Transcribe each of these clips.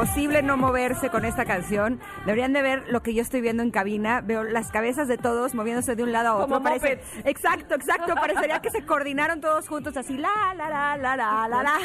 Imposible no moverse con esta canción. Deberían de ver lo que yo estoy viendo en cabina. Veo las cabezas de todos moviéndose de un lado a otro. Como Parece-. Exacto, exacto. Parecería que se coordinaron todos juntos así, la, la, la, la, la, la, la.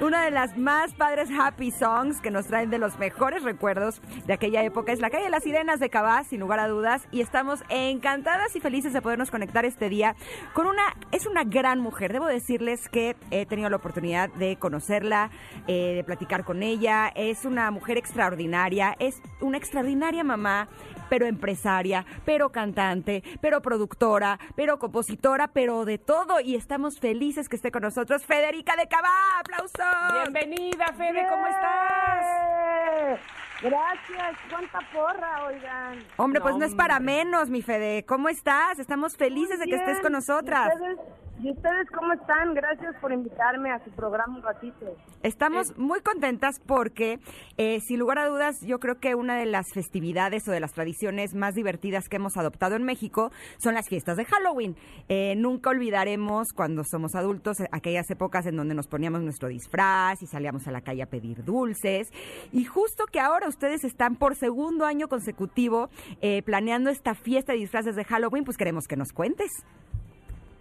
Una de las más padres happy songs que nos traen de los mejores recuerdos de aquella época es La calle de las sirenas de Cabá, sin lugar a dudas. Y estamos encantadas y felices de podernos conectar este día con una, es una gran mujer. Debo decirles que he tenido la oportunidad de conocerla, eh, de platicar con ella. Es una mujer extraordinaria, es una extraordinaria mamá, pero empresaria, pero cantante, pero productora, pero compositora, pero de todo. Y estamos felices que esté con nosotros Federica de Cabá. ¡Aplausos! Bienvenida, Fede, ¿cómo estás? Gracias, cuánta porra, oigan. Hombre, pues No, es para menos, mi Fede. ¿Cómo estás? Estamos felices de que estés con nosotras. ¿Y ustedes, ¿Y ustedes cómo están? Gracias por invitarme a su programa un ratito. Estamos muy contentas porque, eh, sin lugar a dudas, yo creo que una de las festividades o de las tradiciones más divertidas que hemos adoptado en México son las fiestas de Halloween. Eh, nunca olvidaremos cuando somos adultos eh, aquellas épocas en donde nos poníamos nuestro disfraz y salíamos a la calle a pedir dulces. Y justo que ahora ustedes están por segundo año consecutivo eh, planeando esta fiesta de disfraces de Halloween, pues queremos que nos cuentes.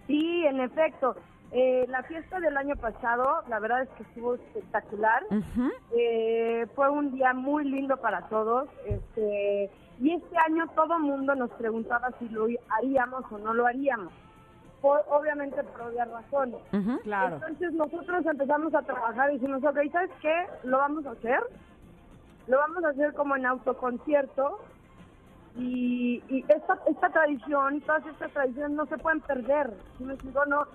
Sí, en efecto. eh, la fiesta del año pasado, la verdad es que estuvo espectacular. Eh, fue un día muy lindo para todos. Este, y este año todo mundo nos preguntaba si lo haríamos o no lo haríamos. Por- obviamente por obvias razones. Claro. Entonces nosotros empezamos a trabajar y dijimos, ok, ¿sabes qué? Lo vamos a hacer. Lo vamos a hacer como en autoconcierto. Y, y esta, esta tradición, todas estas tradiciones no se pueden perder. Si me explico, no.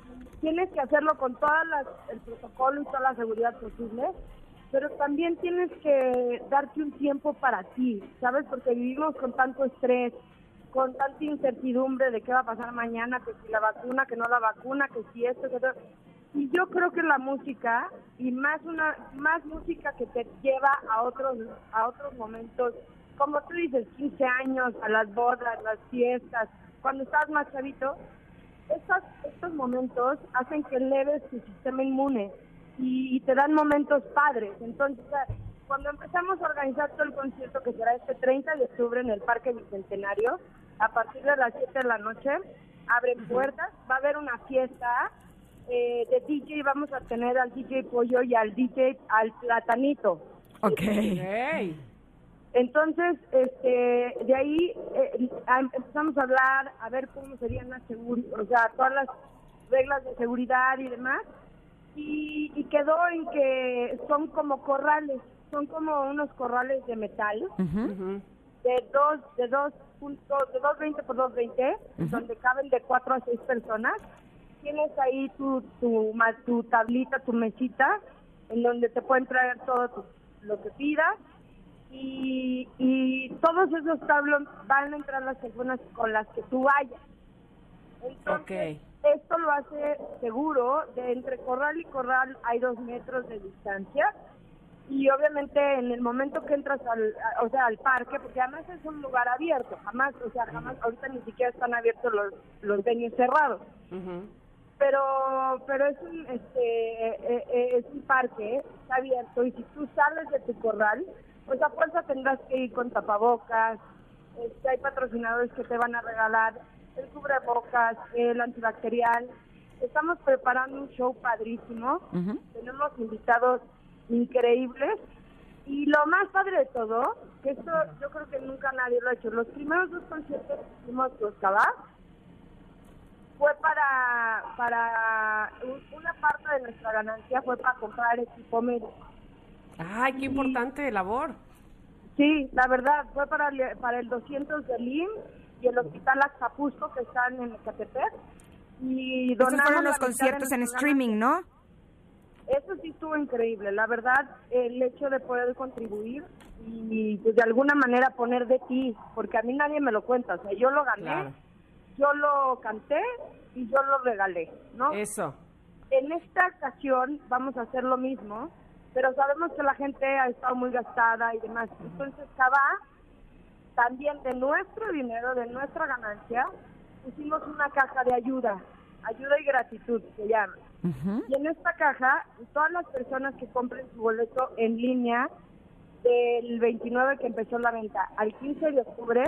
Tienes que hacerlo con todo el protocolo y toda la seguridad posible. Pero también tienes que darte un tiempo para ti, ¿sabes? Porque vivimos con tanto estrés, con tanta incertidumbre de qué va a pasar mañana, que si la vacuna, que no la vacuna, que si esto, que todo. Y yo creo que la música y más una más música que te lleva a otros a otros momentos, como tú dices, 15 años, a las bodas, las fiestas, cuando estás más chavito, estos, estos momentos hacen que eleves tu sistema inmune y, y te dan momentos padres. Entonces, cuando empezamos a organizar todo el concierto que será este 30 de octubre en el Parque Bicentenario, a partir de las 7 de la noche, abren puertas, va a haber una fiesta eh, de DJ, vamos a tener al DJ Pollo y al DJ al Platanito. Ok. Hey. Entonces, este, de ahí eh, empezamos a hablar, a ver cómo serían las seguridad, o sea, todas las reglas de seguridad y demás, y, y quedó en que son como corrales, son como unos corrales de metal, de dos, de dos puntos, de 220 por 220, donde caben de cuatro a seis personas. Tienes ahí tu, tu, ma- tu tablita, tu mesita, en donde te pueden traer todo tu- lo que pidas. Y, y todos esos tablos van a entrar las personas con las que tú vayas. Entonces, esto lo hace seguro, de entre corral y corral hay dos metros de distancia y obviamente en el momento que entras al, a- o sea, al parque, porque además es un lugar abierto, jamás, o sea, jamás, ahorita ni siquiera están abiertos los, los venues cerrados, Ujú. pero, pero es un, este, eh, eh, es un parque, está abierto y si tú sales de tu corral, pues a fuerza tendrás que ir con tapabocas, Este, hay patrocinadores que te van a regalar el cubrebocas, el antibacterial. Estamos preparando un show padrísimo. Tenemos invitados increíbles. Y lo más padre de todo, que esto yo creo que nunca nadie lo ha hecho. Los primeros dos conciertos que hicimos los Cabá fue para, para un- una parte de nuestra ganancia fue para comprar equipo médico. Ay, qué importante labor. Sí, la verdad, fue para el, para el 200 del IMSS y el Hospital Axapusco que están en Ecatepec. Y Estos fueron los conciertos en streaming, ¿no? Eso sí estuvo increíble, la verdad, el hecho de poder contribuir y pues, de alguna manera poner de ti, porque a mí nadie me lo cuenta, o sea, yo lo gané, Claro. yo lo canté y yo lo regalé, ¿no? Eso. En esta ocasión vamos a hacer lo mismo, pero sabemos que la gente ha estado muy gastada y demás, entonces Cabá, también de nuestro dinero, de nuestra ganancia, pusimos una caja de ayuda, ayuda y gratitud se llama. Y en esta caja, todas las personas que compren su boleto en línea del 29 que empezó la venta al 15 de octubre,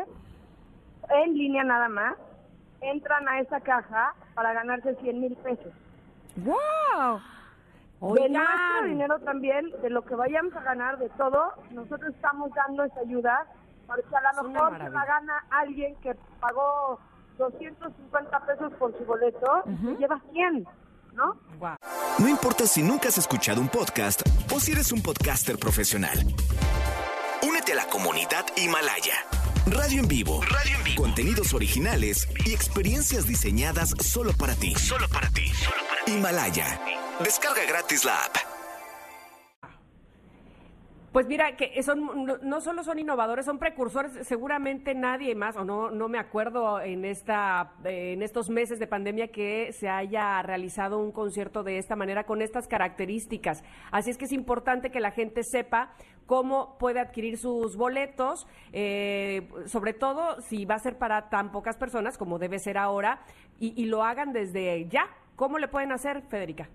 en línea nada más, entran a esa caja para ganarse 100 mil pesos. ¡Wow! De nuestro Oigan. dinero también, de lo que vayamos a ganar, de todo, nosotros estamos dando esa ayuda, porque a lo mejor se la gana alguien que pagó 250 pesos por su boleto y se lleva 100, ¿no? No importa si nunca has escuchado un podcast o si eres un podcaster profesional. Únete a la comunidad Himalaya. Radio en vivo. Radio en vivo. Contenidos originales y experiencias diseñadas solo para ti. Solo para ti. Himalaya. Descarga gratis la app. Pues mira, que son, no, solo son innovadores, son precursores. Seguramente nadie más, o no, no me acuerdo en, esta, en estos meses de pandemia que se haya realizado un concierto de esta manera, con estas características. Así es que es importante que la gente sepa cómo puede adquirir sus boletos, eh, sobre todo si va a ser para tan pocas personas como debe ser ahora, y lo hagan desde ya. ¿Cómo le pueden hacer, Federica?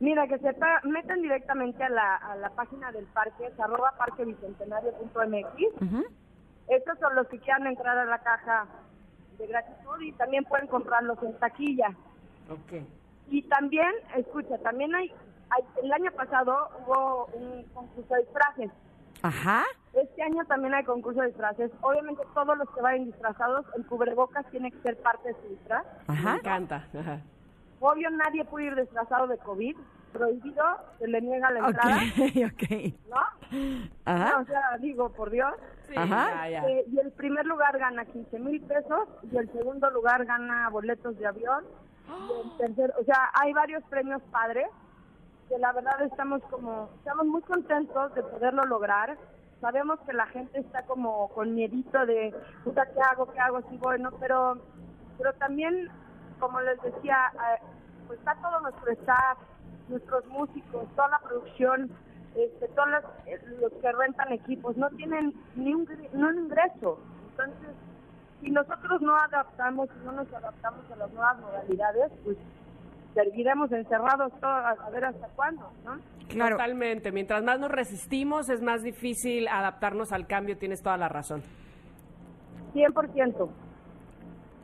Mira, que se metan directamente a la, a la página del parque, es arroba parquebicentenario.mx. Ujú. Estos son los que quieran entrar a la caja de gratitud y también pueden comprarlos en taquilla. Ok. Y también, escucha, también hay, hay- el año pasado hubo un concurso de disfraces. Ajá. Este año también hay concurso de disfraces. Obviamente todos los que vayan disfrazados, el cubrebocas tiene que ser parte de su disfraz. Me Ajá. encanta. Ajá. Obvio nadie puede ir disfrazado de COVID. Prohibido, se le niega la entrada, Ok, ok. ¿no? Ajá. No, o sea, digo, por Dios. Sí, Ajá. ya, ya. Eh, y el primer lugar gana 15 mil pesos y el segundo lugar gana boletos de avión. Y el tercer, o sea, hay varios premios padres que la verdad estamos como, estamos muy contentos de poderlo lograr. Sabemos que la gente está como con miedito de, puta, ¿qué hago? ¿Qué hago? Sí, bueno, pero, pero también, como les decía, eh, pues está todo nuestro staff, nuestros músicos, toda la producción, este, todos los, los que rentan equipos, no tienen ni un, ni un ingreso. Entonces, si nosotros no adaptamos, si no nos adaptamos a las nuevas modalidades, pues seguiremos encerrados todo, a, a ver hasta cuándo, ¿no? Claro. Totalmente. Mientras más nos resistimos, es más difícil adaptarnos al cambio. Tienes toda la razón. 100%.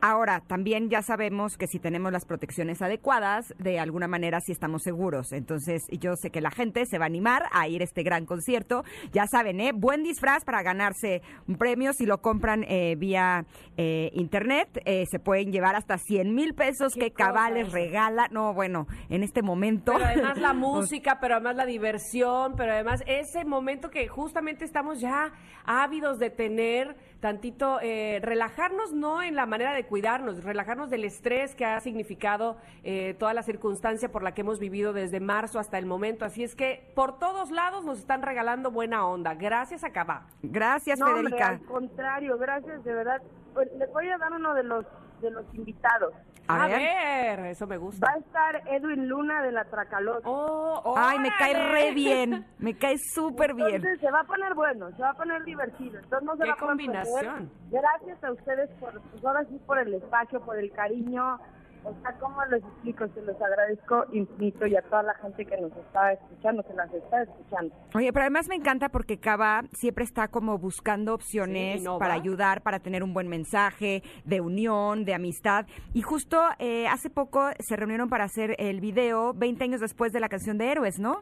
Ahora, también ya sabemos que si tenemos las protecciones adecuadas, de alguna manera sí estamos seguros. Entonces, yo sé que la gente se va a animar a ir a este gran concierto. Ya saben, ¿eh? Buen disfraz para ganarse un premio. Si lo compran eh, vía eh, internet, eh, se pueden llevar hasta 100 mil pesos que Cabales regala. No, bueno, en este momento. Pero además la música, pero además la diversión, pero además ese momento que justamente estamos ya ávidos de tener tantito, eh, relajarnos no en la manera de cuidarnos, relajarnos del estrés que ha significado eh, toda la circunstancia por la que hemos vivido desde marzo hasta el momento. Así es que por todos lados nos están regalando buena onda. Gracias a Cabá. Gracias, No, hombre, Federica. al contrario, gracias, de verdad. Pues, les voy a dar uno de los de los invitados. A A, ver. ver. eso me Va gusta. a estar Edwin Luna de la Tracalosa. Oh, Ay, me cae re bien. Me cae súper bien. Entonces se va a poner bueno, se va a poner divertido. Entonces no se Qué va a combinación. perder. Gracias a ustedes por, pues ahora sí por el espacio, por el cariño. O sea, ¿cómo les explico? Se los agradezco infinito y a toda la gente que nos está escuchando, que las está escuchando. Oye, pero además me encanta porque Cava siempre está como buscando opciones Sí, para ayudar, para tener un buen mensaje de unión, de amistad. Y justo eh, hace poco se reunieron para hacer el video 20 años después de la canción de Héroes, ¿no?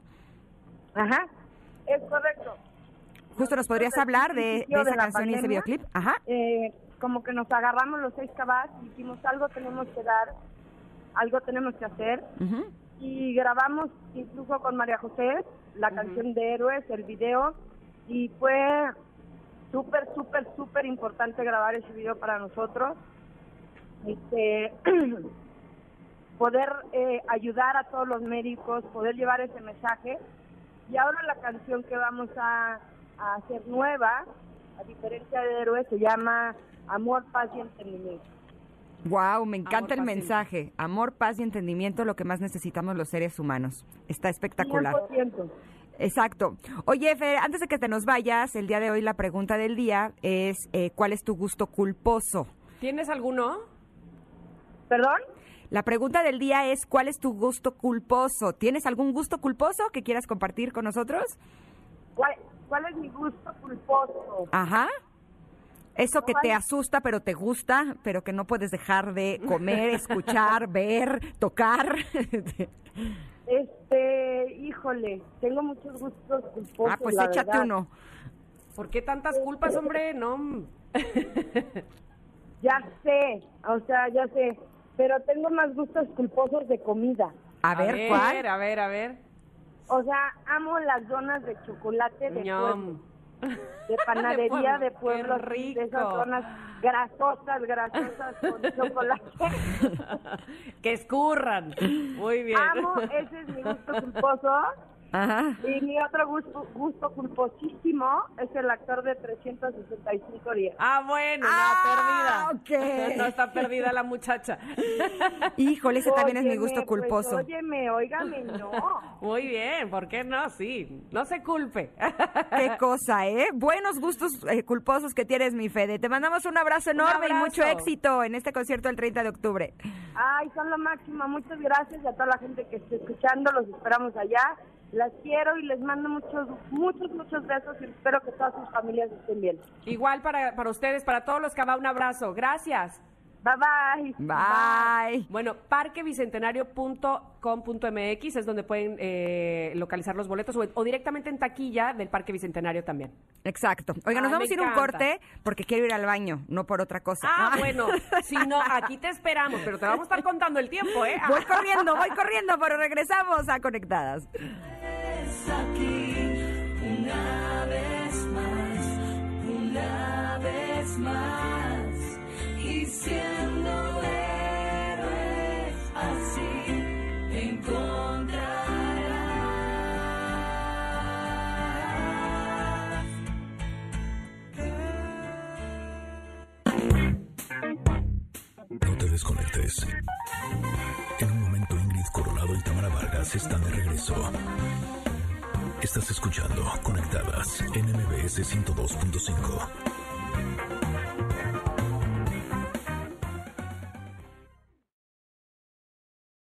Ajá, es correcto. Justo nos podrías hablar de, de esa de canción y ese videoclip. Ajá. eh, como que nos agarramos los seis cabas y dijimos algo tenemos que dar, algo tenemos que hacer. Y grabamos incluso con María José la canción de Héroes, el video, y fue súper, súper, súper importante grabar ese video para nosotros. Este, poder eh, ayudar a todos los médicos, poder llevar ese mensaje. Y ahora la canción que vamos a, a hacer nueva, a diferencia de Héroes, se llama Amor, Paz y Entendimiento. Wow, me encanta Amor, el paz mensaje. Amor, paz y entendimiento, lo que más necesitamos los seres humanos. Está espectacular. 100%. Exacto. Oye, Fer, antes de que te nos vayas, el día de hoy la pregunta del día es eh, ¿cuál es tu gusto culposo? ¿Tienes alguno? ¿Perdón? La pregunta del día es ¿cuál es tu gusto culposo? ¿Tienes algún gusto culposo que quieras compartir con nosotros? ¿Cuál, cuál es mi gusto culposo? Ajá. Eso que te asusta, pero te gusta, pero que no puedes dejar de comer, escuchar, ver, tocar. Este, híjole, tengo muchos gustos culposos. ah, pues la échate verdad. uno. ¿Por qué tantas culpas, hombre? No. Ya sé, o sea, ya sé. Pero tengo más gustos culposos de comida. A, ver, ¿cuál? A ver, a ver. O sea, amo las donas de chocolate de de panadería De pueblo, pueblo, qué sí, de esas donas grasosas, grasosas con chocolate. que escurran. Muy bien. amo, ese es mi gusto culposo. Ajá. Y mi otro gusto, gusto culposísimo es el actor de 365 días. Ah, bueno, Ah, no, perdida. ok. No está perdida la muchacha. Híjole, ese también es mi gusto pues, culposo. óyeme, óigame, no. Muy bien, ¿por qué no? Sí, no se culpe. Qué cosa, ¿eh? Buenos gustos eh, culposos que tienes, mi Fede. Te mandamos un abrazo enorme y abrazo. mucho éxito en este concierto el 30 de octubre. Ay, son lo máximo. Muchas gracias y a toda la gente que esté escuchando. Los esperamos allá. Las quiero y les mando muchos, muchos, muchos besos y espero que todas sus familias estén bien. Igual para, para ustedes, para todos los que va un abrazo. Gracias. Bye bye. Bye. Bueno, parquebicentenario.com.mx es donde pueden eh, localizar los boletos o, o directamente en taquilla del Parque Bicentenario también. Exacto. Oiga, nos Ay, vamos a ir a un corte porque quiero ir al baño, no por otra cosa. Ah, bueno, si no, aquí te esperamos, pero te vamos a estar contando el tiempo, ¿eh? Voy corriendo, voy corriendo, pero regresamos a Conectadas. Desconectes. En un momento Ingrid Coronado y Tamara Vargas están de regreso. Estás escuchando Conectadas en MBS 102.5.